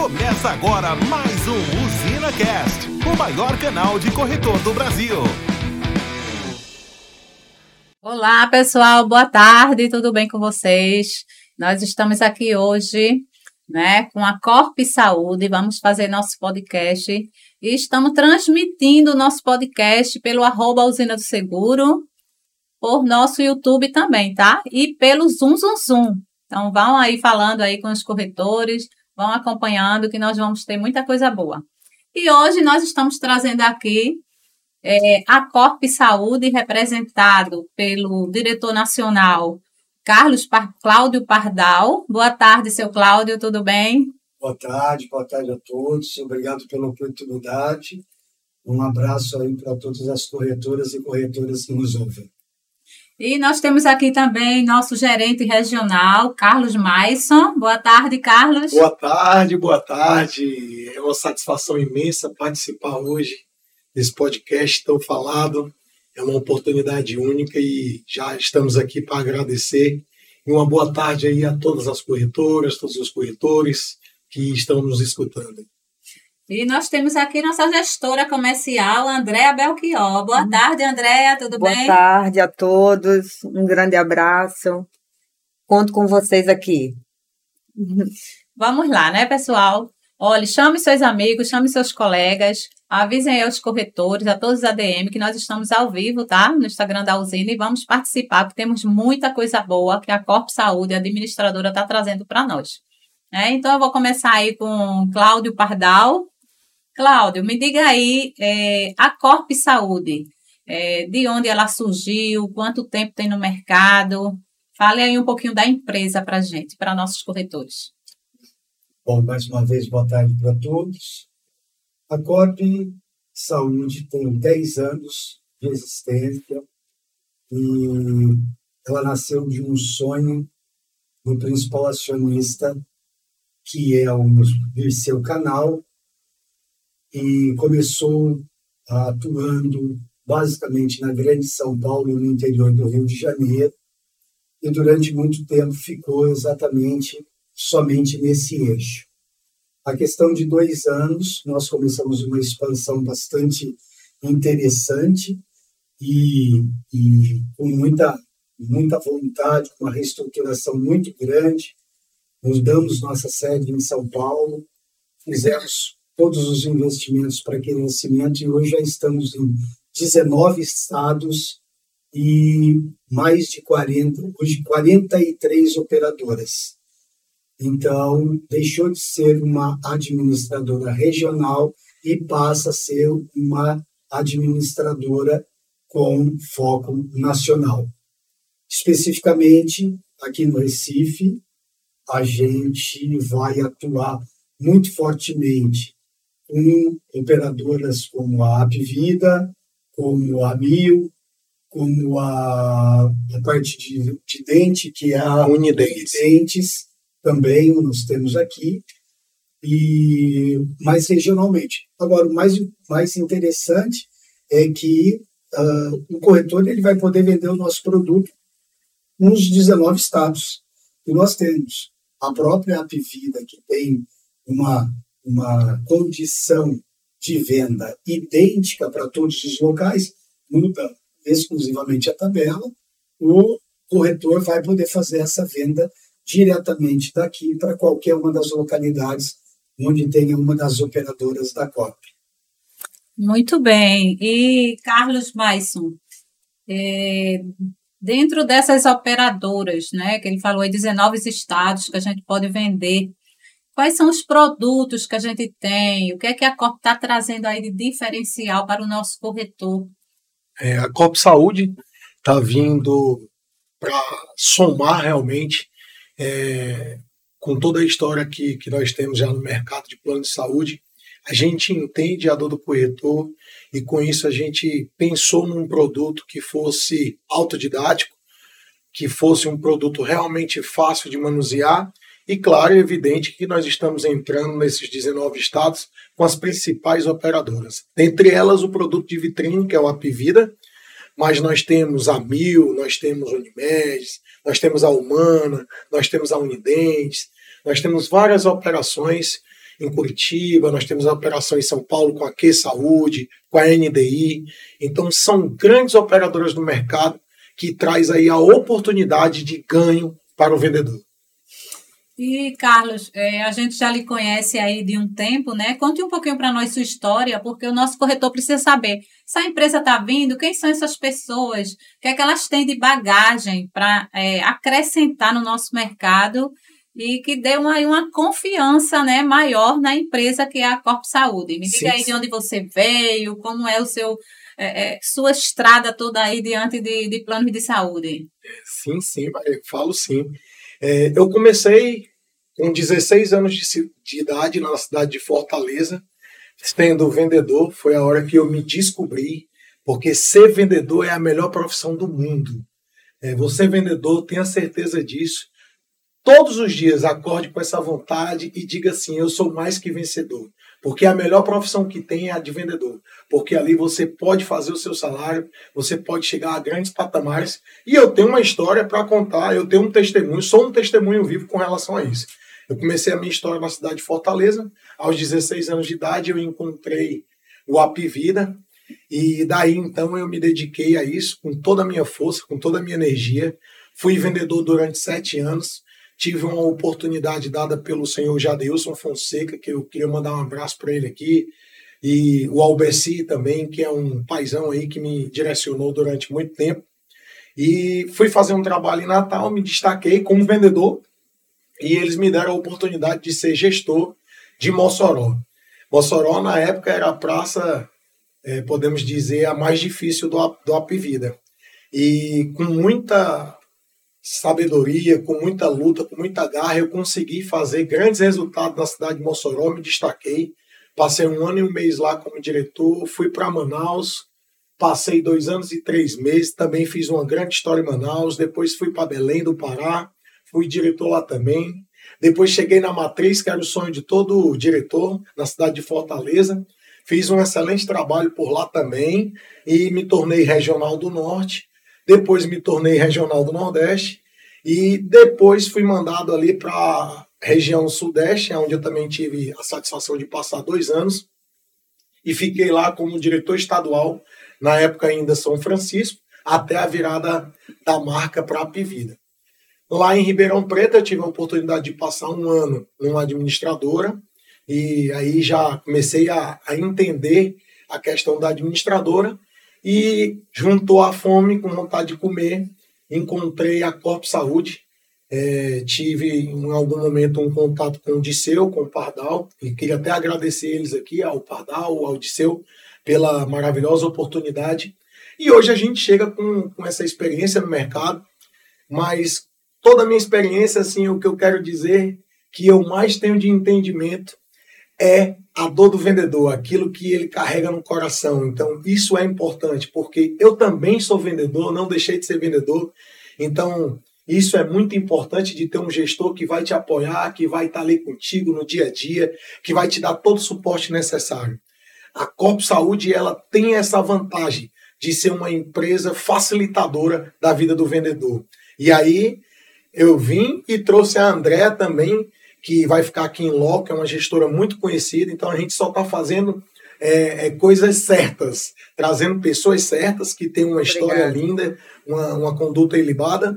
Começa agora mais um Usina Cast, o maior canal de corretor do Brasil. Olá, pessoal, boa tarde, tudo bem com vocês? Nós estamos aqui hoje, né, com a Corp Saúde, vamos fazer nosso podcast e estamos transmitindo nosso podcast pelo arroba Usina do Seguro, por nosso YouTube também, tá? E pelo Zoom Zoom Zoom. Então, vão aí falando aí com os corretores, vão acompanhando que nós vamos ter muita coisa boa. E hoje nós estamos trazendo aqui é, a Corp Saúde, representado pelo diretor nacional Carlos Cláudio Pardal. Boa tarde, seu Cláudio, tudo bem? Boa tarde, boa tarde a todos. Obrigado pela oportunidade. Um abraço aí para todas as corretoras e corretoras que nos ouvem. E nós temos aqui também nosso gerente regional, Carlos Maison. Boa tarde, Carlos. Boa tarde, boa tarde. É uma satisfação imensa participar hoje desse podcast tão falado. É uma oportunidade única e já estamos aqui para agradecer. E uma boa tarde aí a todas as corretoras, todos os corretores que estão nos escutando. E nós temos aqui nossa gestora comercial, Andréa Belchior. Boa tarde, Andréa, tudo Boa bem? Boa tarde a todos, um grande abraço. Conto com vocês aqui. Vamos lá, né, pessoal? Olha, chame seus amigos, chame seus colegas, avisem aí aos corretores, a todos os ADM, que nós estamos ao vivo, tá? No Instagram da usina e vamos participar, porque temos muita coisa boa que a Corpo Saúde, a administradora, está trazendo para nós. É, então, eu vou começar aí com Cláudio Pardal, Cláudio, me diga aí, é, a Corp Saúde, é, de onde ela surgiu, quanto tempo tem no mercado? Fale aí um pouquinho da empresa para a gente, para nossos corretores. Bom, mais uma vez, boa tarde para todos. A Corp Saúde tem 10 anos de existência e ela nasceu de um sonho do principal acionista, que é o seu Canal, e começou atuando basicamente na Grande São Paulo, no interior do Rio de Janeiro, e durante muito tempo ficou exatamente somente nesse eixo. A questão de dois anos, nós começamos uma expansão bastante interessante e, e com muita, muita vontade, com uma reestruturação muito grande. Mudamos nossa sede em São Paulo, fizemos todos os investimentos para crescimento e hoje já estamos em 19 estados e mais de 40, hoje 43 operadoras. Então, deixou de ser uma administradora regional e passa a ser uma administradora com foco nacional. Especificamente, aqui no Recife, a gente vai atuar muito fortemente com operadoras como a Apvida, como a Mil, como a, a parte de, de, dente, que é a Unidentes. Unidentes, também nós temos aqui, e mais regionalmente. Agora, o mais, mais interessante é que uh, o corretor ele vai poder vender o nosso produto nos 19 estados. E nós temos a própria Apvida, que tem uma uma condição de venda idêntica para todos os locais, muda exclusivamente a tabela, o corretor vai poder fazer essa venda diretamente daqui para qualquer uma das localidades onde tenha uma das operadoras da COP. Muito bem. E Carlos Maison, é, dentro dessas operadoras, né, que ele falou aí, 19 estados que a gente pode vender Quais são os produtos que a gente tem? O que é que a COP está trazendo aí de diferencial para o nosso corretor? É, a COP Saúde está vindo para somar realmente é, com toda a história que, que nós temos já no mercado de plano de saúde. A gente entende a dor do corretor e com isso a gente pensou num produto que fosse autodidático, que fosse um produto realmente fácil de manusear e claro e evidente que nós estamos entrando nesses 19 estados com as principais operadoras. Dentre elas, o produto de vitrine, que é o Apivida, mas nós temos a Mil, nós temos Unimed, nós temos a Humana, nós temos a Unidentes, nós temos várias operações em Curitiba, nós temos a operação em São Paulo com a Q Saúde, com a NDI. Então, são grandes operadoras do mercado que traz aí a oportunidade de ganho para o vendedor. E, Carlos, é, a gente já lhe conhece aí de um tempo, né? Conte um pouquinho para nós sua história, porque o nosso corretor precisa saber se a empresa está vindo, quem são essas pessoas, o que é que elas têm de bagagem para é, acrescentar no nosso mercado e que dê uma, uma confiança né, maior na empresa que é a Corpo Saúde. Me diga sim, aí sim. de onde você veio, como é o seu é, é, sua estrada toda aí diante de, de planos de saúde. Sim, sim, eu falo sim. É, eu comecei com 16 anos de, de, idade na cidade de Fortaleza, sendo vendedor. Foi a hora que eu me descobri, porque ser vendedor é a melhor profissão do mundo. É, você vendedor, tenha certeza disso. Todos os dias acorde com essa vontade e diga assim: eu sou mais que vencedor. Porque a melhor profissão que tem é a de vendedor. Porque ali você pode fazer o seu salário, você pode chegar a grandes patamares. E eu tenho uma história para contar, eu tenho um testemunho, sou um testemunho vivo com relação a isso. Eu comecei a minha história na cidade de Fortaleza. Aos 16 anos de idade, eu encontrei o Apivida. E daí então eu me dediquei a isso com toda a minha força, com toda a minha energia. Fui vendedor durante sete anos tive uma oportunidade dada pelo senhor Jadeilson Fonseca, que eu queria mandar um abraço para ele aqui, e o Albeci também, que é um paizão aí que me direcionou durante muito tempo. E fui fazer um trabalho em Natal, me destaquei como vendedor, e eles me deram a oportunidade de ser gestor de Mossoró. Mossoró, na época, era a praça, é, podemos dizer, a mais difícil do, do Apivida. E com muita sabedoria, com muita luta, com muita garra, eu consegui fazer grandes resultados na cidade de Mossoró, me destaquei. Passei um ano e um mês lá como diretor, fui para Manaus, passei dois anos e três meses, também fiz uma grande história em Manaus, depois fui para Belém do Pará, fui diretor lá também. Depois cheguei na Matriz, que era o sonho de todo diretor, na cidade de Fortaleza. Fiz um excelente trabalho por lá também e me tornei regional do Norte depois me tornei regional do Nordeste e depois fui mandado ali para a região Sudeste, onde eu também tive a satisfação de passar dois anos. E fiquei lá como diretor estadual, na época ainda São Francisco, até a virada da marca para a Pivida. Lá em Ribeirão Preto eu tive a oportunidade de passar um ano numa administradora. E aí já comecei a, a entender a questão da administradora e juntou a fome com vontade de comer, encontrei a Corpo Saúde. É, tive em algum momento um contato com o Disseu, com o Pardal, e queria até agradecer eles aqui, ao Pardal, ao Disseu, pela maravilhosa oportunidade. E hoje a gente chega com, com essa experiência no mercado, mas toda a minha experiência, assim, o que eu quero dizer que eu mais tenho de entendimento é a dor do vendedor, aquilo que ele carrega no coração. Então, isso é importante, porque eu também sou vendedor, não deixei de ser vendedor. Então, isso é muito importante de ter um gestor que vai te apoiar, que vai estar ali contigo no dia a dia, que vai te dar todo o suporte necessário. A Corpo Saúde ela tem essa vantagem de ser uma empresa facilitadora da vida do vendedor. E aí eu vim e trouxe a André também, que vai ficar aqui em loco, é uma gestora muito conhecida, então a gente só está fazendo é, é, coisas certas, trazendo pessoas certas que têm uma história linda, uma, uma conduta ilibada,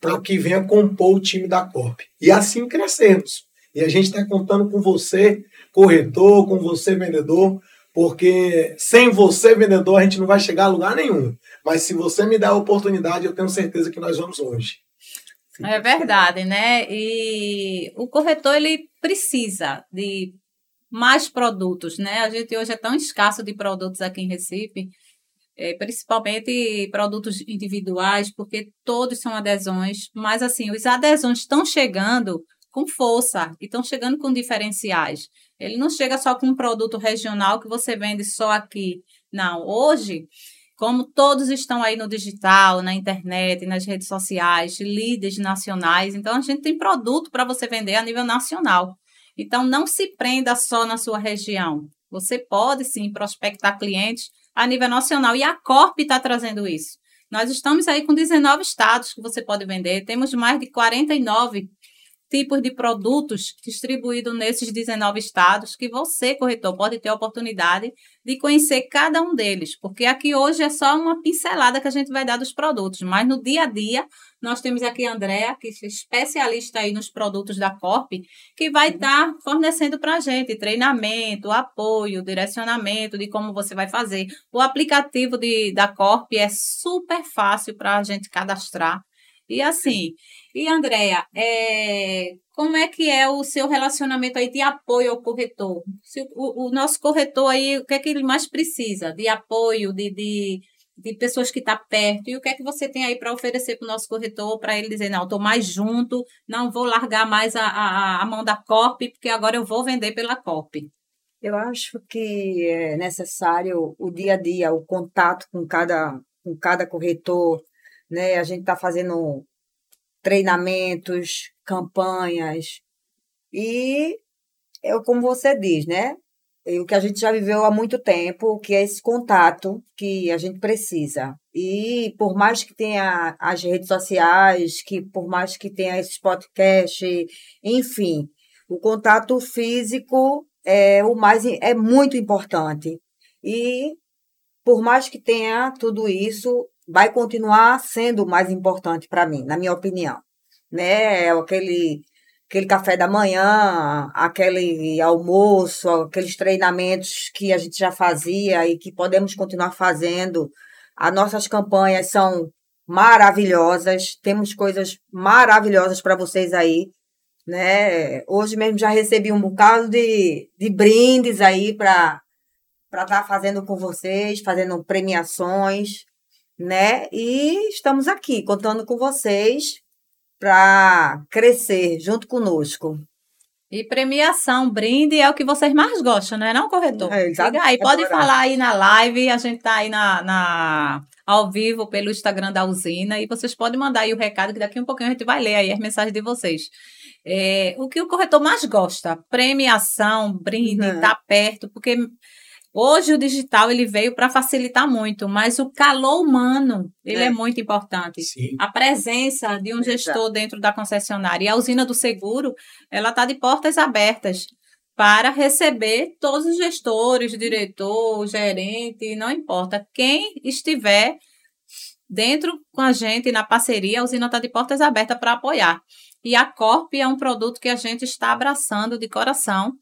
para que venha compor o time da Corp. E assim crescemos. E a gente está contando com você, corretor, com você, vendedor, porque sem você, vendedor, a gente não vai chegar a lugar nenhum. Mas se você me der a oportunidade, eu tenho certeza que nós vamos longe. É verdade, né? E o corretor ele precisa de mais produtos, né? A gente hoje é tão escasso de produtos aqui em Recife, é, principalmente produtos individuais, porque todos são adesões, mas assim, os adesões estão chegando com força e estão chegando com diferenciais. Ele não chega só com um produto regional que você vende só aqui. Não, hoje como todos estão aí no digital, na internet, nas redes sociais, líderes nacionais, então a gente tem produto para você vender a nível nacional. Então não se prenda só na sua região. Você pode sim prospectar clientes a nível nacional e a Corp está trazendo isso. Nós estamos aí com 19 estados que você pode vender, temos mais de 49 tipos de produtos distribuídos nesses 19 estados que você, corretor, pode ter a oportunidade de conhecer cada um deles, porque aqui hoje é só uma pincelada que a gente vai dar dos produtos, mas no dia a dia nós temos aqui a Andrea, que é especialista aí nos produtos da Corp, que vai Uhum. estar tá fornecendo para a gente treinamento, apoio, direcionamento de como você vai fazer. O aplicativo de, da Corp é super fácil para a gente cadastrar. E assim, e Andréia, é, como é que é o seu relacionamento aí de apoio ao corretor? O, o nosso corretor aí, o que é que ele mais precisa? De apoio, de, de, de pessoas que estão tá perto. E o que é que você tem aí para oferecer para o nosso corretor, para ele dizer, não, estou mais junto, não vou largar mais a, a, a mão da Corp, porque agora eu vou vender pela Corp. Eu acho que é necessário o dia a dia, o contato com cada, com cada corretor, né? A gente está fazendo treinamentos, campanhas e é como você diz, né? E o que a gente já viveu há muito tempo, que é esse contato que a gente precisa. E por mais que tenha as redes sociais, que por mais que tenha esses podcasts, enfim, o contato físico é o mais é muito importante. E por mais que tenha tudo isso, vai continuar sendo o mais importante para mim, na minha opinião. Né? Aquele, aquele café da manhã, aquele almoço, aqueles treinamentos que a gente já fazia e que podemos continuar fazendo. As nossas campanhas são maravilhosas, temos coisas maravilhosas para vocês aí. Né? Hoje mesmo já recebi um bocado de, de brindes aí para para estar tá fazendo com vocês, fazendo premiações, né? E estamos aqui contando com vocês para crescer junto conosco. E premiação, brinde é o que vocês mais gostam, não é não, corretor? É, Diga aí, pode falar aí na live, a gente tá aí na, na, ao vivo pelo Instagram da usina e vocês podem mandar aí o recado que daqui a um pouquinho a gente vai ler aí as mensagens de vocês. É, o que o corretor mais gosta? Premiação, brinde, uhum. tá perto, porque Hoje o digital ele veio para facilitar muito, mas o calor humano ele é, é muito importante. Sim. A presença de um gestor dentro da concessionária e a usina do seguro ela está de portas abertas para receber todos os gestores, diretor, gerente, não importa quem estiver dentro com a gente na parceria, a usina está de portas abertas para apoiar. E a Corp é um produto que a gente está abraçando de coração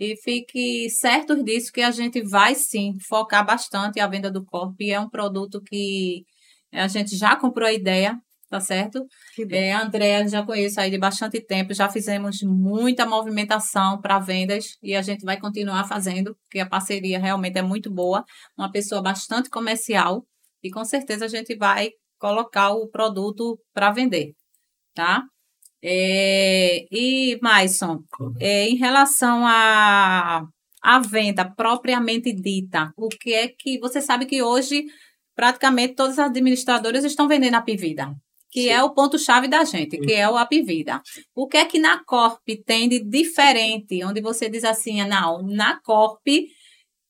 e fique certos disso que a gente vai sim focar bastante a venda do Corp. E é um produto que a gente já comprou a ideia, tá certo? É, a Andrea já conheço aí de bastante tempo, já fizemos muita movimentação para vendas e a gente vai continuar fazendo, porque a parceria realmente é muito boa, uma pessoa bastante comercial e com certeza a gente vai colocar o produto para vender, tá? É, e, Maison, é, em relação à a, a venda propriamente dita, o que é que você sabe que hoje praticamente todas as administradoras estão vendendo a Pivida, que Sim. é o ponto-chave da gente, que é o Apivida. O que é que na Corp tem de diferente, onde você diz assim, não, na Corp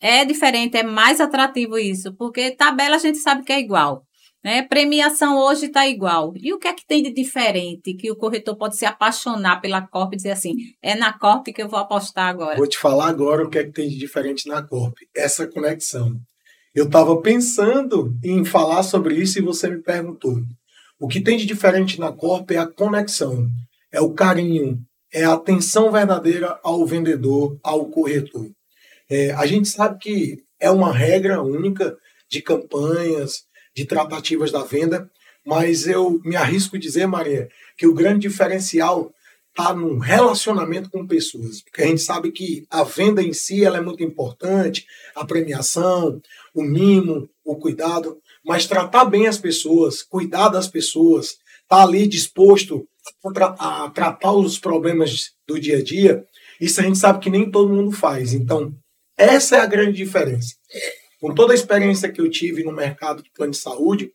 é diferente, é mais atrativo isso, porque tabela a gente sabe que é igual. Né? Premiação hoje está igual. E o que é que tem de diferente que o corretor pode se apaixonar pela Corp e dizer assim, é na Corp que eu vou apostar agora? Vou te falar agora o que é que tem de diferente na Corp. Essa conexão. Eu estava pensando em falar sobre isso e você me perguntou. O que tem de diferente na Corp é a conexão, é o carinho, é a atenção verdadeira ao vendedor, ao corretor. É, a gente sabe que é uma regra única de campanhas, de tratativas da venda, mas eu me arrisco a dizer, Maria, que o grande diferencial está no relacionamento com pessoas, porque a gente sabe que a venda em si ela é muito importante, a premiação, o mimo, o cuidado, mas tratar bem as pessoas, cuidar das pessoas, estar tá ali disposto a, tra a tratar os problemas do dia a dia, isso a gente sabe que nem todo mundo faz. Então, essa é a grande diferença. Com toda a experiência que eu tive no mercado de plano de saúde,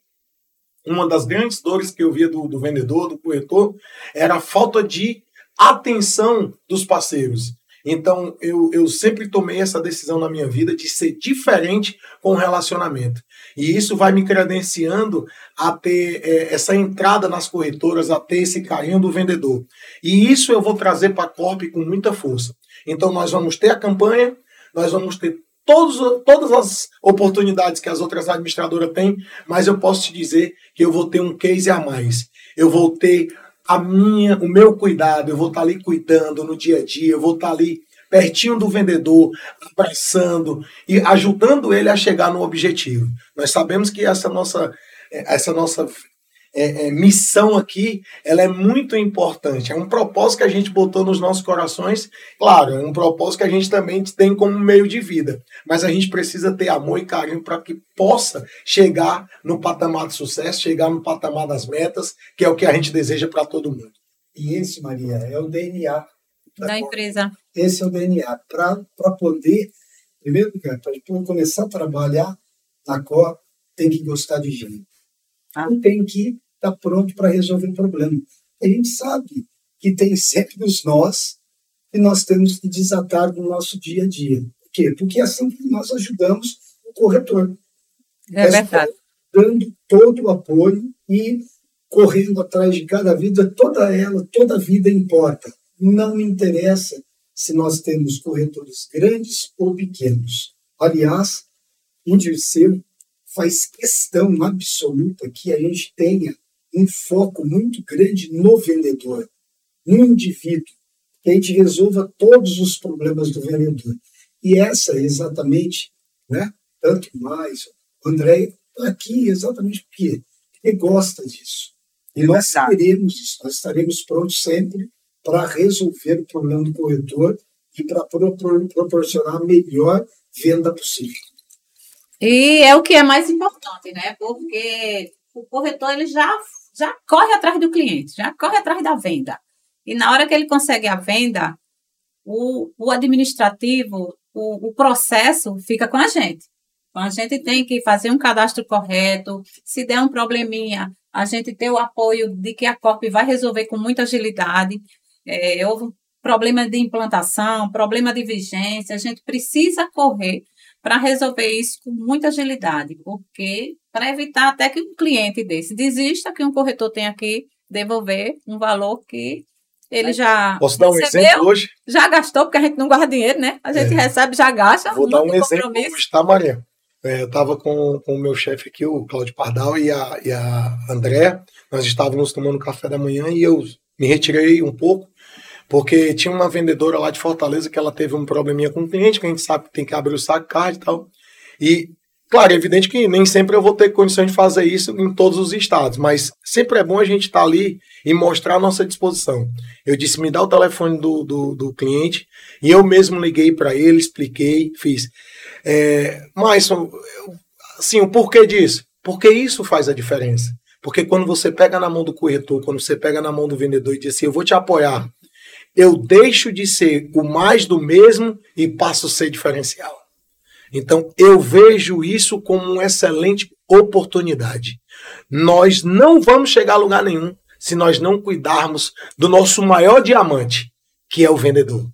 uma das grandes dores que eu via do, do vendedor, do corretor, era a falta de atenção dos parceiros. Então, eu, eu sempre tomei essa decisão na minha vida de ser diferente com o relacionamento. E isso vai me credenciando a ter é, essa entrada nas corretoras, a ter esse carinho do vendedor. E isso eu vou trazer para a Corp com muita força. Então nós vamos ter a campanha, nós vamos ter todos, todas as oportunidades que as outras administradoras têm, mas eu posso te dizer que eu vou ter um case a mais. Eu vou ter a minha, o meu cuidado, eu vou estar ali cuidando no dia a dia, eu vou estar ali pertinho do vendedor, abraçando e ajudando ele a chegar no objetivo. Nós sabemos que essa nossa, essa nossa é, é, missão aqui, ela é muito importante. É um propósito que a gente botou nos nossos corações. Claro, é um propósito que a gente também tem como meio de vida. Mas a gente precisa ter amor e carinho para que possa chegar no patamar de sucesso, chegar no patamar das metas, que é o que a gente deseja para todo mundo. E esse, Maria, é o DNA da, da empresa. Esse é o DNA. Para poder, primeiro, para começar a trabalhar na COR, tem que gostar de gente. Ah. tem que estar tá pronto para resolver o problema. A gente sabe que tem sempre os nós que nós temos que desatar no nosso dia a dia. Por quê? Porque é assim que nós ajudamos o corretor. É, verdade. Dando todo o apoio e correndo atrás de cada vida, toda ela, toda vida importa. Não me interessa se nós temos corretores grandes ou pequenos. Aliás, o Dirceu faz questão absoluta que a gente tenha um foco muito grande no vendedor, no indivíduo, que a gente resolva todos os problemas do vendedor. E essa é exatamente, né, tanto mais, o André está aqui exatamente porque ele gosta disso. E nós teremos isso, nós estaremos prontos sempre para resolver o problema do corretor e para proporcionar a melhor venda possível. E é o que é mais importante, né? Porque o corretor ele já, já corre atrás do cliente, já corre atrás da venda. E na hora que ele consegue a venda, o, o administrativo, o, o processo fica com a gente. Então, a gente tem que fazer um cadastro correto. Se der um probleminha, a gente ter o apoio de que a COP vai resolver com muita agilidade. É, houve problema de implantação, problema de vigência, a gente precisa correr para resolver isso com muita agilidade, porque para evitar até que um cliente desse desista, que um corretor tenha que devolver um valor que ele já Posso dar um recebeu, exemplo hoje? Já gastou, porque a gente não guarda dinheiro, né? A gente é. recebe, já gasta. Vou dar um exemplo hoje, tá, Maria? É, eu estava com, com o meu chefe aqui, o Cláudio Pardal, e a, e a André. Nós estávamos tomando café da manhã e eu me retirei um pouco porque tinha uma vendedora lá de Fortaleza que ela teve um probleminha com o cliente, que a gente sabe que tem que abrir o saco card e tal. E, claro, é evidente que nem sempre eu vou ter condições de fazer isso em todos os estados, mas sempre é bom a gente estar tá ali e mostrar a nossa disposição. Eu disse, me dá o telefone do, do, do cliente, e eu mesmo liguei para ele, expliquei, fiz. É, mas, assim, o porquê disso? Porque isso faz a diferença. Porque quando você pega na mão do corretor, quando você pega na mão do vendedor e diz assim, eu vou te apoiar, eu deixo de ser o mais do mesmo e passo a ser diferencial. Então, eu vejo isso como uma excelente oportunidade. Nós não vamos chegar a lugar nenhum se nós não cuidarmos do nosso maior diamante, que é o vendedor.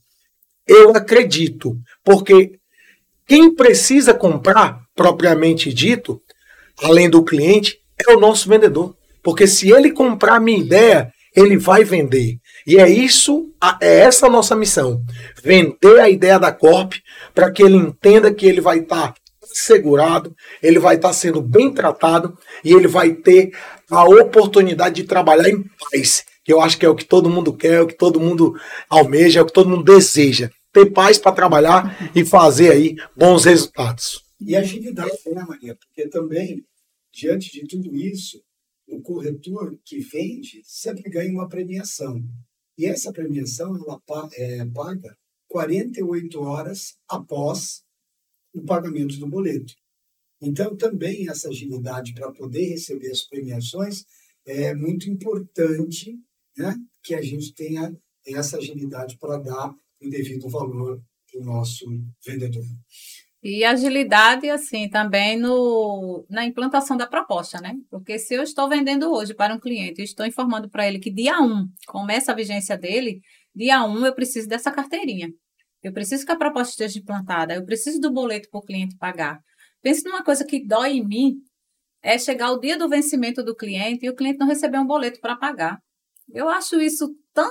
Eu acredito, porque quem precisa comprar, propriamente dito, além do cliente, é o nosso vendedor. Porque se ele comprar minha ideia, ele vai vender. E é isso, é essa a nossa missão. Vender a ideia da Corp para que ele entenda que ele vai estar tá segurado, ele vai estar tá sendo bem tratado e ele vai ter a oportunidade de trabalhar em paz. Que eu acho que é o que todo mundo quer, é o que todo mundo almeja, é o que todo mundo deseja. Ter paz para trabalhar e fazer aí bons resultados. E agilidade, né, Maria? Porque também, diante de tudo isso, o corretor que vende sempre ganha uma premiação. E essa premiação ela é paga 48 horas após o pagamento do boleto. Então, também essa agilidade para poder receber as premiações é muito importante né, que a gente tenha essa agilidade para dar o devido valor para o nosso vendedor. E agilidade, assim, também no, na implantação da proposta, né? Porque se eu estou vendendo hoje para um cliente e estou informando para ele que dia 1 começa a vigência dele, dia 1 eu preciso dessa carteirinha. Eu preciso que a proposta esteja implantada, eu preciso do boleto para o cliente pagar. Pense numa coisa que dói em mim, é chegar o dia do vencimento do cliente e o cliente não receber um boleto para pagar. Eu acho isso tão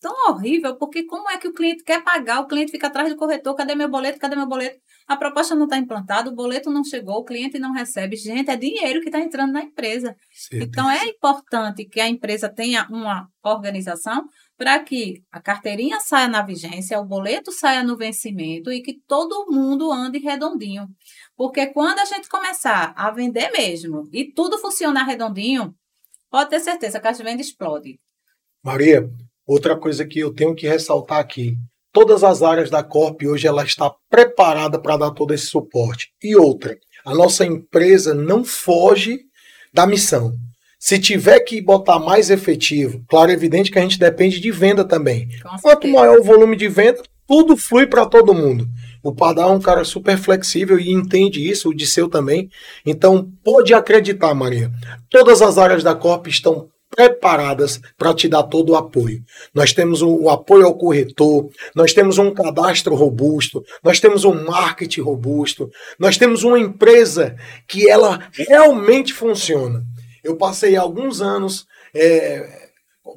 tão horrível, porque como é que o cliente quer pagar? O cliente fica atrás do corretor, cadê meu boleto? Cadê meu boleto? A proposta não está implantada, o boleto não chegou, o cliente não recebe. Gente, é dinheiro que está entrando na empresa. Então, é importante que a empresa tenha uma organização para que a carteirinha saia na vigência, o boleto saia no vencimento e que todo mundo ande redondinho. Porque quando a gente começar a vender mesmo e tudo funcionar redondinho, pode ter certeza que a venda explode. Maria, Outra coisa que eu tenho que ressaltar aqui, todas as áreas da Corp hoje ela está preparada para dar todo esse suporte. E outra, a nossa empresa não foge da missão. Se tiver que botar mais efetivo, claro, é evidente que a gente depende de venda também. Quanto maior o volume de venda, tudo flui para todo mundo. O Padal é um cara super flexível e entende isso, o Disseu também. Então, pode acreditar, Maria. Todas as áreas da Corp estão preparadas para te dar todo o apoio. Nós temos o, apoio ao corretor, nós temos um cadastro robusto, nós temos um marketing robusto, nós temos uma empresa que ela realmente funciona. Eu passei alguns anos é,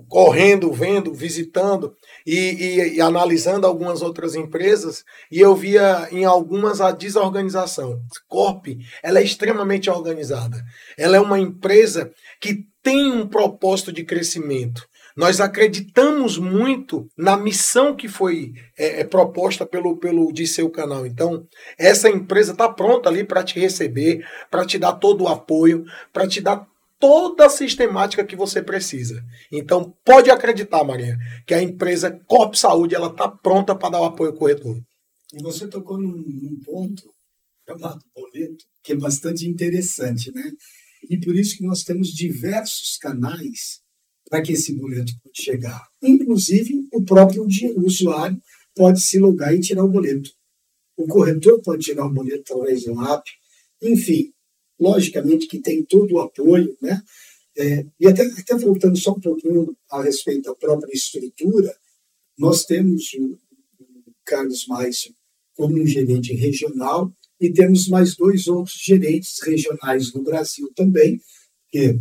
correndo, vendo, visitando e, e, e, analisando algumas outras empresas e eu via em algumas a desorganização. Corp, ela é extremamente organizada. Ela é uma empresa que tem um propósito de crescimento. Nós acreditamos muito na missão que foi é, é proposta pelo, pelo de seu canal. Então, essa empresa está pronta ali para te receber, para te dar todo o apoio, para te dar toda a sistemática que você precisa. Então, pode acreditar, Maria, que a empresa Corp Saúde ela está pronta para dar o apoio ao corretor. E você tocou num, num ponto chamado boleto, que é bastante interessante, né? E por isso que nós temos diversos canais para que esse boleto pode chegar. Inclusive, o próprio usuário pode se logar e tirar o boleto. O corretor pode tirar o boleto através do app. Enfim, logicamente que tem todo o apoio, né? É, e até, até voltando só um pouquinho a respeito da própria estrutura, nós temos o, o Carlos Maisso como um gerente regional e temos mais dois outros gerentes regionais no Brasil também, que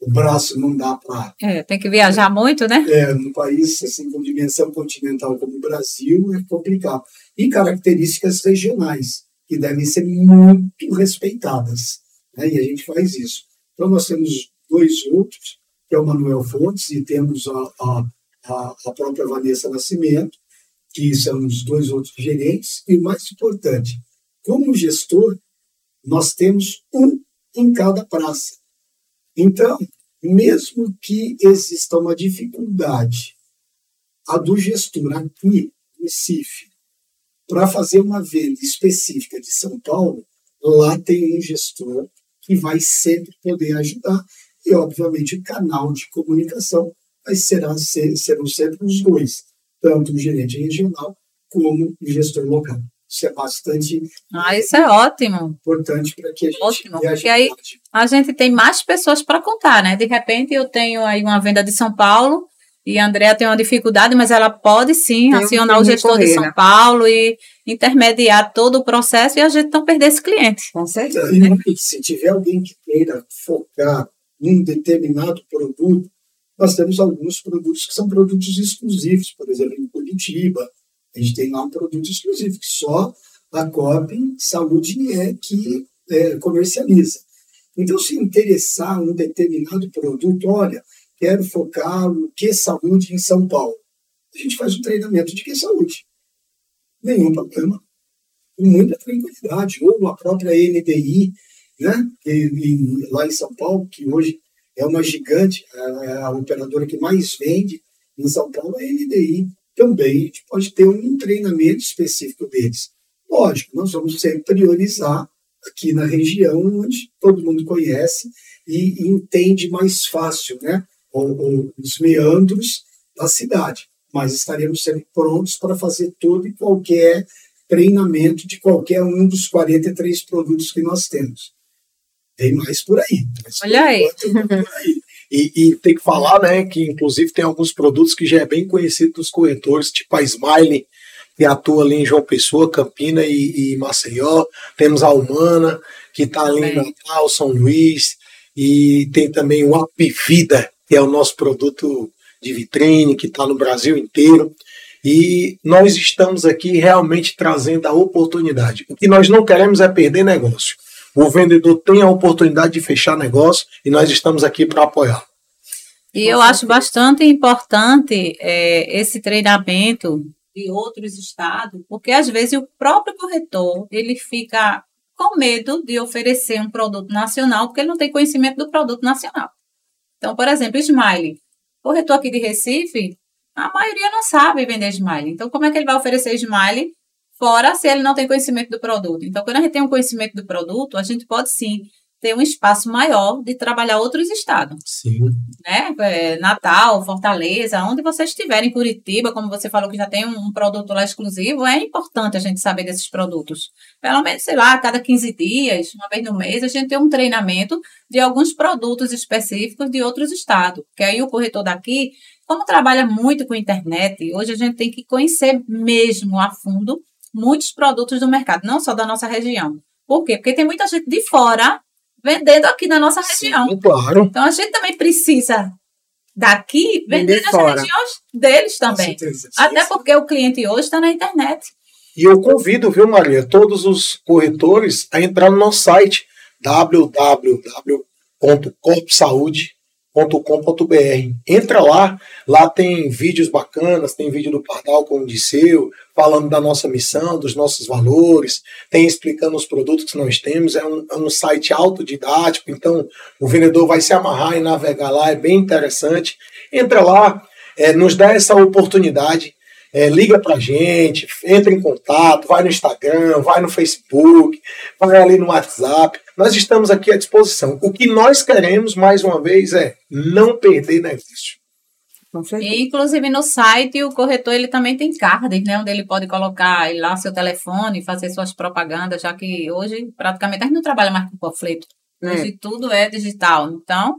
o braço não dá para. É, tem que viajar muito, né? É, num país assim, com dimensão continental como o Brasil, é complicado. E características regionais, que devem ser muito respeitadas. Né? E a gente faz isso. Então, nós temos dois outros, que é o Manuel Fontes, e temos a, a, a própria Vanessa Nascimento, que são os dois outros gerentes. E o mais importante, como gestor, nós temos um em cada praça. Então, mesmo que exista uma dificuldade, a do gestor aqui no CIF, para fazer uma venda específica de São Paulo, lá tem um gestor que vai sempre poder ajudar. E, obviamente, o canal de comunicação vai será, serão sempre os dois, tanto o gerente regional como o gestor local. Isso é bastante. Ah, isso é ótimo. Importante para que a gente. Ótimo, porque aí a gente tem mais pessoas para contar, né? De repente eu tenho aí uma venda de São Paulo e a Andrea tem uma dificuldade, mas ela pode sim tem acionar o gestor correr, de São né? Paulo e intermediar todo o processo e a gente não perder esse cliente. Com certeza. E, se tiver alguém que queira focar em um determinado produto, nós temos alguns produtos que são produtos exclusivos, por exemplo, em Curitiba, a gente tem lá um produto exclusivo que só a COP Saúde é que é, comercializa. Então, se interessar um determinado produto, olha, quero focar no que saúde em São Paulo. A gente faz um treinamento de que saúde. Nenhum problema. Com muita tranquilidade. Ou a própria NDI, né, lá em São Paulo, que hoje é uma gigante, a operadora que mais vende em São Paulo, é a NDI também a gente pode ter um treinamento específico deles. Lógico, nós vamos sempre priorizar aqui na região onde todo mundo conhece e entende mais fácil né, os meandros da cidade. Mas estaremos sempre prontos para fazer todo e qualquer treinamento de qualquer um dos 43 produtos que nós temos. Tem mais por aí. Olha aí. Por aí. E, e, tem que falar, né, que inclusive tem alguns produtos que já é bem conhecido dos corretores, tipo a Smile, que atua ali em João Pessoa, Campina e, e Maceió. Temos a Humana, que está ali em Natal, São Luís. E tem também o Apivida, que é o nosso produto de vitrine, que está no Brasil inteiro. E nós estamos aqui realmente trazendo a oportunidade. O que nós não queremos é perder negócio. O vendedor tem a oportunidade de fechar negócio e nós estamos aqui para apoiar. E eu acho bastante importante é, esse treinamento de outros estados, porque às vezes o próprio corretor ele fica com medo de oferecer um produto nacional, porque ele não tem conhecimento do produto nacional. Então, por exemplo, Smile. Corretor aqui de Recife, a maioria não sabe vender Smile. Então, como é que ele vai oferecer Smile fora se ele não tem conhecimento do produto? Então, quando a gente tem um conhecimento do produto, a gente pode sim ter um espaço maior de trabalhar outros estados. Sim. Né? É, Natal, Fortaleza, onde você estiver em Curitiba, como você falou que já tem um, produto lá exclusivo, é importante a gente saber desses produtos. Pelo menos, sei lá, a cada 15 dias, uma vez no mês, a gente tem um treinamento de alguns produtos específicos de outros estados. Que aí o corretor daqui, como trabalha muito com internet, hoje a gente tem que conhecer mesmo a fundo muitos produtos do mercado, não só da nossa região. Por quê? Porque tem muita gente de fora vendendo aqui na nossa região. Sim, claro. Então a gente também precisa daqui vender nas fora. regiões deles também. Até porque o cliente hoje está na internet. E eu convido, viu, Maria, todos os corretores a entrar no nosso site www.corpsaude.com com.br Entra lá, lá tem vídeos bacanas, tem vídeo do Pardal com o Disseu, falando da nossa missão, dos nossos valores, tem explicando os produtos que nós temos, é um, é um site autodidático, então o vendedor vai se amarrar e navegar lá, é bem interessante. Entra lá, é, nos dá essa oportunidade é, liga pra gente, entra em contato, vai no Instagram, vai no Facebook, vai ali no WhatsApp. Nós estamos aqui à disposição. O que nós queremos, mais uma vez, é não perder negócio. E, inclusive no site o corretor ele também tem cards, né, onde ele pode colocar lá seu telefone, fazer suas propagandas, já que hoje praticamente a gente não trabalha mais com panfleto. É. Hoje tudo é digital. Então,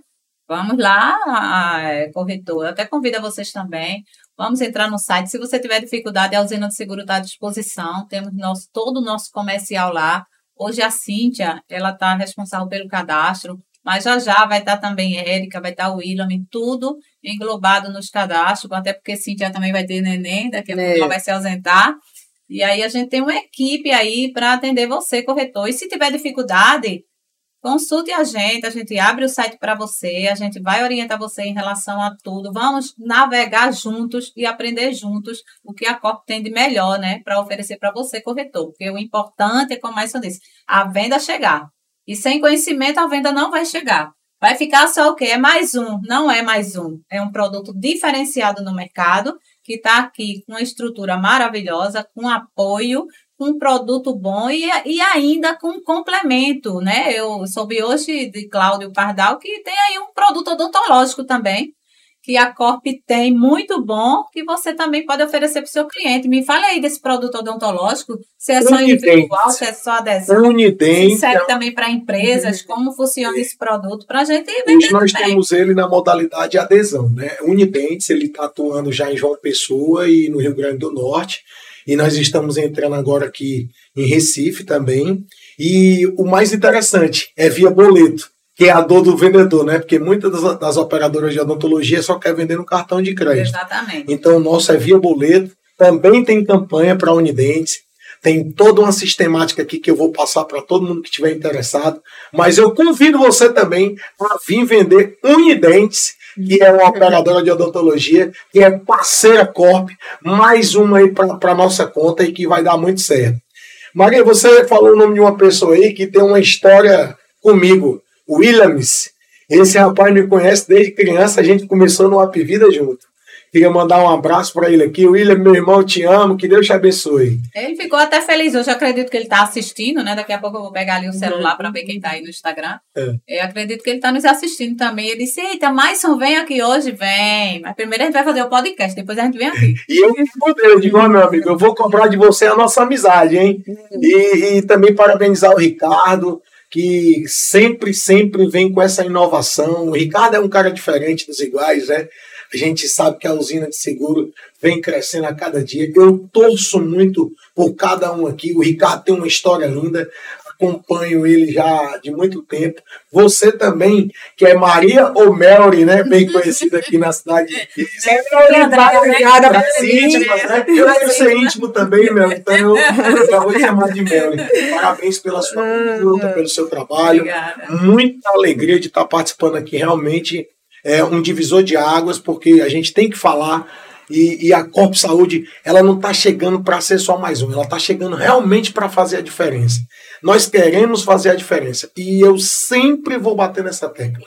vamos lá, é, corretor. Eu até convido a vocês também. Vamos entrar no site. Se você tiver dificuldade, a usina de seguro está à disposição. Temos nosso, todo o nosso comercial lá. Hoje a Cíntia, ela está responsável pelo cadastro, mas já já vai estar tá também Érica, vai estar tá o William, tudo englobado nos cadastros, até porque Cíntia também vai ter neném, daqui a pouco é. ela vai se ausentar. E aí a gente tem uma equipe aí para atender você, corretor. E se tiver dificuldade, Consulte a gente, a gente abre o site para você, a gente vai orientar você em relação a tudo. Vamos navegar juntos e aprender juntos o que a Corp tem de melhor, né, para oferecer para você, corretor. Porque o importante é, como eu disse, a venda chegar. E sem conhecimento, a venda não vai chegar. Vai ficar só o quê? É mais um. Não é mais um. É um produto diferenciado no mercado, que está aqui com uma estrutura maravilhosa, com apoio, um produto bom e, e ainda com complemento, né? Eu soube hoje de Cláudio Pardal que tem aí um produto odontológico também, que a Corp tem muito bom, que você também pode oferecer para o seu cliente. Me fale aí desse produto odontológico, se é só individual, se é só adesão. Unidente. Se serve também para empresas, como funciona esse produto, para a gente vender Hoje nós também. temos ele na modalidade adesão, né? Unidentes, ele está atuando já em João Pessoa e no Rio Grande do Norte e nós estamos entrando agora aqui em Recife também. E o mais interessante é via boleto, que é a dor do vendedor, né? Porque muitas das, das operadoras de odontologia só quer vender no cartão de crédito. Exatamente. Então o nosso é via boleto. Também tem campanha para Unidentes. Tem toda uma sistemática aqui que eu vou passar para todo mundo que estiver interessado. Mas eu convido você também a vir vender Unidentes que é uma operadora de odontologia, que é parceira Corp, mais uma aí para nossa conta e que vai dar muito certo. Maria, você falou o nome de uma pessoa aí que tem uma história comigo, Williams. Esse rapaz me conhece desde criança, a gente começou no Up Vida junto. Queria mandar um abraço para ele aqui. William, meu irmão, te amo, que Deus te abençoe. Ele ficou até feliz. Hoje acredito que ele está assistindo, né? Daqui a pouco eu vou pegar ali o celular para ver quem está aí no Instagram. É. Eu acredito que ele está nos assistindo também. Ele disse: Eita, Maison, vem aqui hoje, vem. Mas primeiro a gente vai fazer o podcast, depois a gente vem aqui. e eu respondeu, eu digo, oh, meu amigo, eu vou cobrar de você a nossa amizade, hein? E, e também parabenizar o Ricardo que sempre, sempre vem com essa inovação. O Ricardo é um cara diferente dos iguais, né? A gente sabe que a usina de seguro vem crescendo a cada dia. Eu torço muito por cada um aqui. O Ricardo tem uma história linda acompanho ele já de muito tempo. Você também, que é Maria ou Melry, né? Bem conhecida aqui na cidade de Obrigada para íntimas, né? Eu quero ser íntimo também, Mel, então eu já vou te chamar de Melry. Parabéns pela sua luta, pelo seu trabalho. Obrigada. Muita alegria de estar participando aqui. Realmente é um divisor de águas, porque a gente tem que falar e, e, a Corpo Saúde, ela não está chegando para ser só mais um, ela está chegando realmente para fazer a diferença. Nós queremos fazer a diferença. E eu sempre vou bater nessa tecla.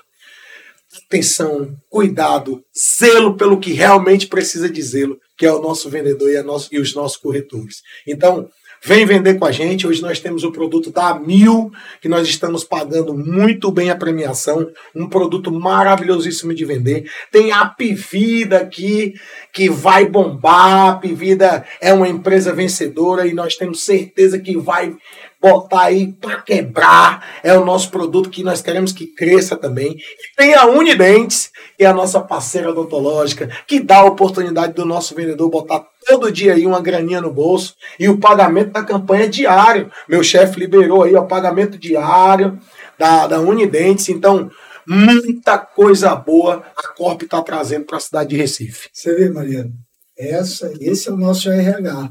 Atenção, cuidado, zelo pelo que realmente precisa de zelo, que é o nosso vendedor e, nosso, e os nossos corretores. Então, Vem vender com a gente. Hoje nós temos o produto da Mil, que nós estamos pagando muito bem a premiação. Um produto maravilhosíssimo de vender. Tem a Pivida aqui, que vai bombar. A Pivida é uma empresa vencedora e nós temos certeza que vai botar aí para quebrar. É o nosso produto que nós queremos que cresça também. E tem a Unidentes, que é a nossa parceira odontológica, que dá a oportunidade do nosso vendedor botar todo dia aí uma graninha no bolso e o pagamento da campanha é diário. Meu chefe liberou aí o pagamento diário da, da Unidentes. Então, muita coisa boa a Corp está trazendo para a cidade de Recife. Você vê, Mariana, essa, esse é o nosso RH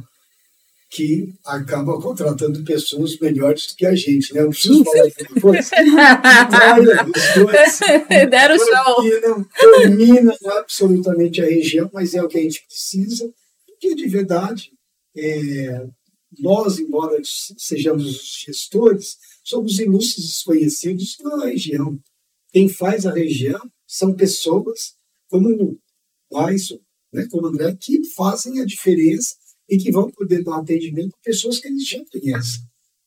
que acaba contratando pessoas melhores do que a gente, né? Eu preciso falar aqui coisa. os dois Deram show. dominam, absolutamente a região, mas é o que a gente precisa, porque de verdade, é, nós, embora sejamos os gestores, somos ilustres desconhecidos na região. Quem faz a região são pessoas como nós, né, como André, que fazem a diferença e que vão poder dar atendimento a pessoas que eles já conhecem.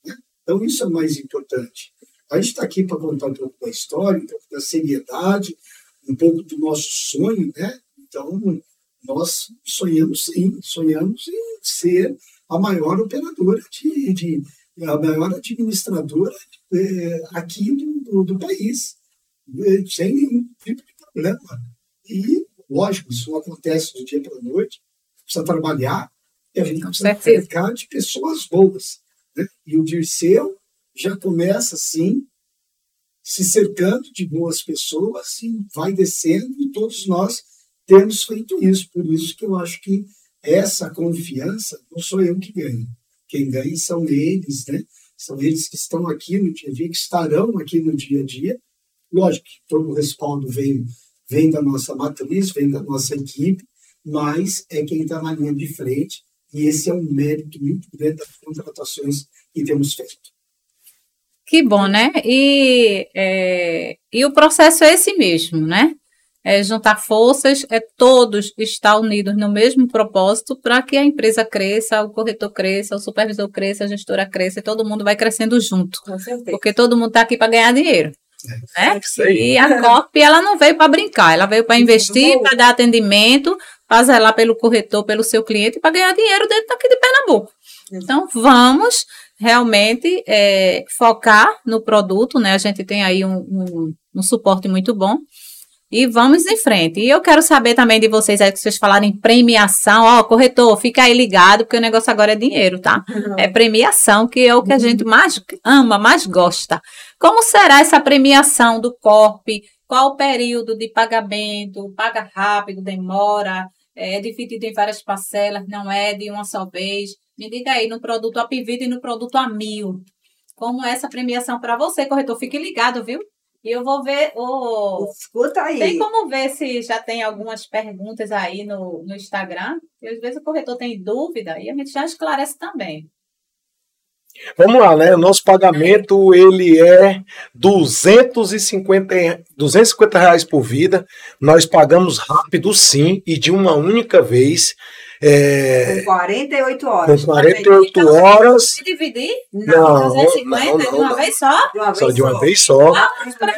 Né? Então, isso é o mais importante. A gente está aqui para contar um pouco da história, um pouco da seriedade, um pouco do nosso sonho, né? Então, nós sonhamos sim, sonhamos em ser a maior operadora de, de a maior administradora é, aqui do, do, do país, é, sem nenhum tipo de problema. E, lógico, isso acontece do dia para a noite, precisa trabalhar, a gente precisa cercar de pessoas boas. Né? E o Dirceu já começa assim, se cercando de boas pessoas e vai descendo, e todos nós temos feito isso. Por isso que eu acho que essa confiança não sou eu que ganho. Quem ganha são eles, né? São eles que estão aqui no dia a dia, que estarão aqui no dia a dia. Lógico que todo o respaldo vem, vem da nossa matriz, vem da nossa equipe, mas é quem está na linha de frente e esse é um mérito muito grande das contratações que temos feito. Que bom, né? E, é, e o processo é esse mesmo, né? É juntar forças, é todos estar unidos no mesmo propósito para que a empresa cresça, o corretor cresça, o supervisor cresça, a gestora cresça, e todo mundo vai crescendo junto. Com certeza. Porque todo mundo está aqui para ganhar dinheiro. É, né? isso aí. E a COP, ela não veio para brincar, ela veio para investir, para dar atendimento, para zelar pelo corretor, pelo seu cliente, para ganhar dinheiro dentro daqui de Pernambuco. Então, vamos realmente é, focar no produto, né? A gente tem aí um, um, um, suporte muito bom. E vamos em frente. E eu quero saber também de vocês aí que vocês falaram em premiação. Ó, corretor, fica aí ligado, porque o negócio agora é dinheiro, tá? Uhum. É premiação, que é o que a gente mais ama, mais gosta. Como será essa premiação do CORP? Qual o período de pagamento? Paga rápido, demora? É dividido em várias parcelas, não é de uma só vez? Me diga aí, no produto a Pivida e no produto a mil. Como é essa premiação para você, corretor? Fique ligado, viu? E eu vou ver o. Escuta aí. Tem como ver se já tem algumas perguntas aí no, no Instagram? E às vezes o corretor tem dúvida e a gente já esclarece também. Vamos lá, né? O nosso pagamento ele é 250, 250 reais por vida. Nós pagamos rápido, sim, e de uma única vez. É, Com 48 horas. com 48 horas. Se dividir? Não, 250 não, de não, uma não. vez só? De uma Só vez de uma só. vez só.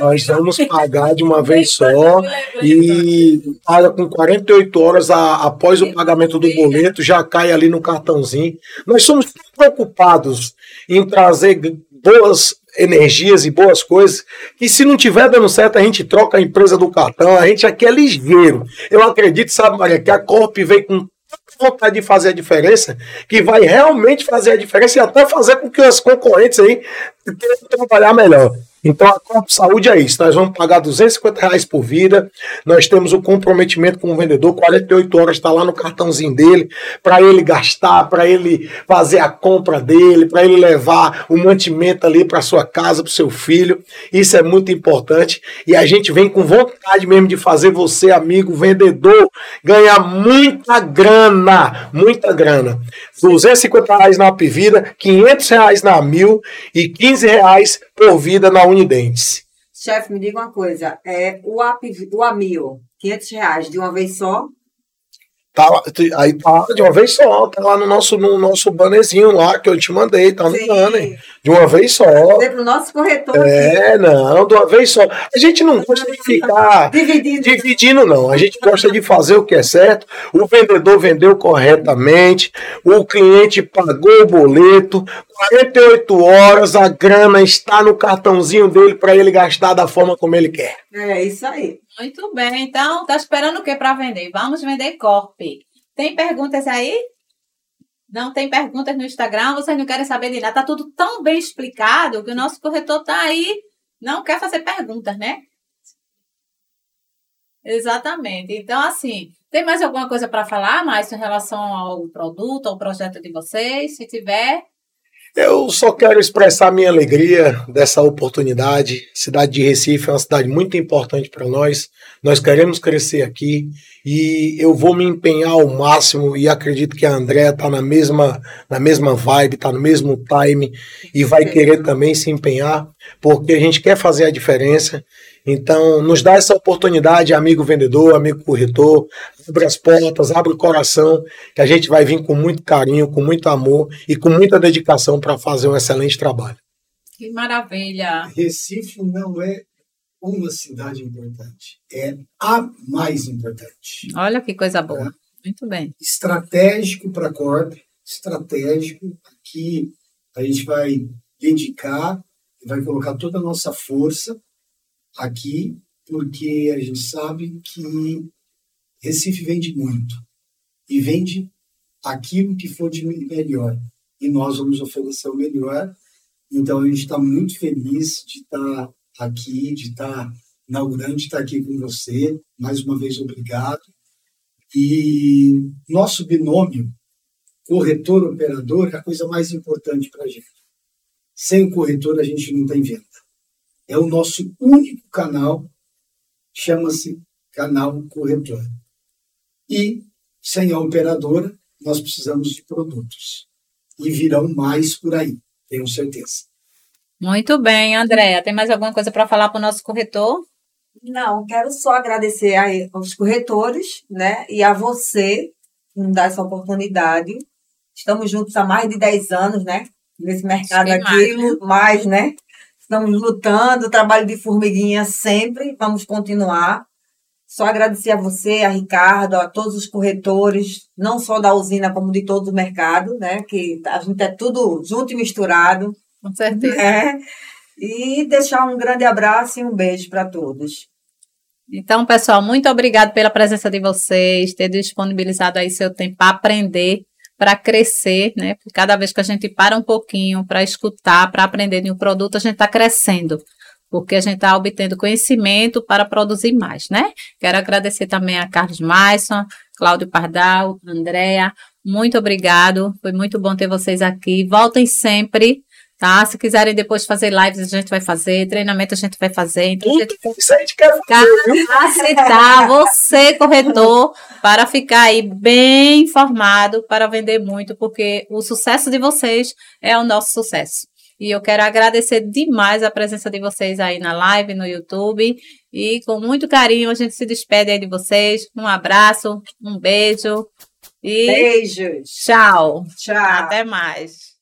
Nós vamos pagar de uma vez só e paga com 48 horas a- após o pagamento do boleto, já cai ali no cartãozinho. Nós somos preocupados em trazer boas energias e boas coisas, que se não tiver dando certo, a gente troca a empresa do cartão, a gente aqui é ligeiro. Eu acredito, sabe, Maria, que a Corp veio com vontade de fazer a diferença, que vai realmente fazer a diferença e até fazer com que as concorrentes aí tenham trabalhar melhor. Então a Corpo Saúde é isso. Nós vamos pagar 250 reais por vida. Nós temos o comprometimento com o vendedor, 48 horas está lá no cartãozinho dele, para ele gastar, para ele fazer a compra dele, para ele levar o mantimento ali para sua casa, para o seu filho. Isso é muito importante. E a gente vem com vontade mesmo de fazer você, amigo vendedor, ganhar muita grana. Muita grana. 250 reais na Upvida, 500 reais na Mil e 15 reais por vida na Unidentes. Chefe, me diga uma coisa. É, o, AP, o Amil, 500 reais de uma vez só? Tá, aí tá de uma vez só, tá lá no nosso, no nosso bannerzinho lá que eu te mandei, tá no Sim. banner. De uma vez só. É pro nosso corretor. É, aqui. não, de uma vez só. A gente não gosta de ficar dividindo. dividindo, não. A gente gosta de fazer o que é certo. O vendedor vendeu corretamente, o cliente pagou o boleto, 48 horas, a grana está no cartãozinho dele para ele gastar da forma como ele quer. É isso aí. Muito bem, então tá esperando o que para vender? Vamos vender Corp. Tem perguntas aí? Não tem perguntas no Instagram, vocês não querem saber de nada. Tá tudo tão bem explicado que o nosso corretor tá aí, não quer fazer perguntas, né? Exatamente. Então, assim, tem mais alguma coisa para falar mais em relação ao produto, ao projeto de vocês? Se tiver, eu só quero expressar minha alegria dessa oportunidade. Cidade de Recife é uma cidade muito importante para nós. Nós queremos crescer aqui e eu vou me empenhar ao máximo e acredito que a Andréa está na mesma, na mesma vibe, está no mesmo time e vai querer também se empenhar, porque a gente quer fazer a diferença então, nos dá essa oportunidade, amigo vendedor, amigo corretor, abre as portas, abre o coração, que a gente vai vir com muito carinho, com muito amor e com muita dedicação para fazer um excelente trabalho. Que maravilha! Recife não é uma cidade importante, é a mais importante. Olha que coisa boa. É. Muito bem. Estratégico para a Corp, estratégico. Aqui a gente vai dedicar, vai colocar toda a nossa força aqui, porque a gente sabe que Recife vende muito e vende aquilo que for de melhor. E nós vamos oferecer o melhor. Então a gente está muito feliz de estar tá aqui, de estar tá inaugurando, de estar tá aqui com você. Mais uma vez, obrigado. E nosso binômio, corretor-operador, é a coisa mais importante para a gente. Sem o corretor, a gente não tem venda. É o nosso único canal, chama-se canal corretor. E sem a operadora, nós precisamos de produtos. E virão mais por aí, tenho certeza. Muito bem, Andréa. Tem mais alguma coisa para falar para o nosso corretor? Não, quero só agradecer aos corretores, né? E a você por nos dar essa oportunidade. Estamos juntos há mais de 10 anos, né? Nesse mercado aqui, mais, né? mais, né? Estamos lutando, trabalho de formiguinha sempre, vamos continuar. Só agradecer a você, a Ricardo, a todos os corretores, não só da usina, como de todo o mercado, né? Que a gente é tudo junto e misturado. Com certeza. Né? E deixar um grande abraço e um beijo para todos. Então, pessoal, muito obrigado pela presença de vocês, ter disponibilizado aí seu tempo para aprender para crescer, né? Porque cada vez que a gente para um pouquinho para escutar, para aprender de um produto, a gente está crescendo, porque a gente está obtendo conhecimento para produzir mais, né? Quero agradecer também a Carlos Maison, Cláudio Pardal, Andréa, muito obrigado, foi muito bom ter vocês aqui. Voltem sempre tá? Se quiserem depois fazer lives, a gente vai fazer, treinamento a gente vai fazer. Então a gente... Isso a gente quer fazer, capacitar você, corretor, para ficar aí bem informado, para vender muito, porque o sucesso de vocês é o nosso sucesso. E eu quero agradecer demais a presença de vocês aí na live, no YouTube. E com muito carinho a gente se despede aí de vocês. Um abraço, um beijo. E Beijos. Tchau. Tchau. Até mais.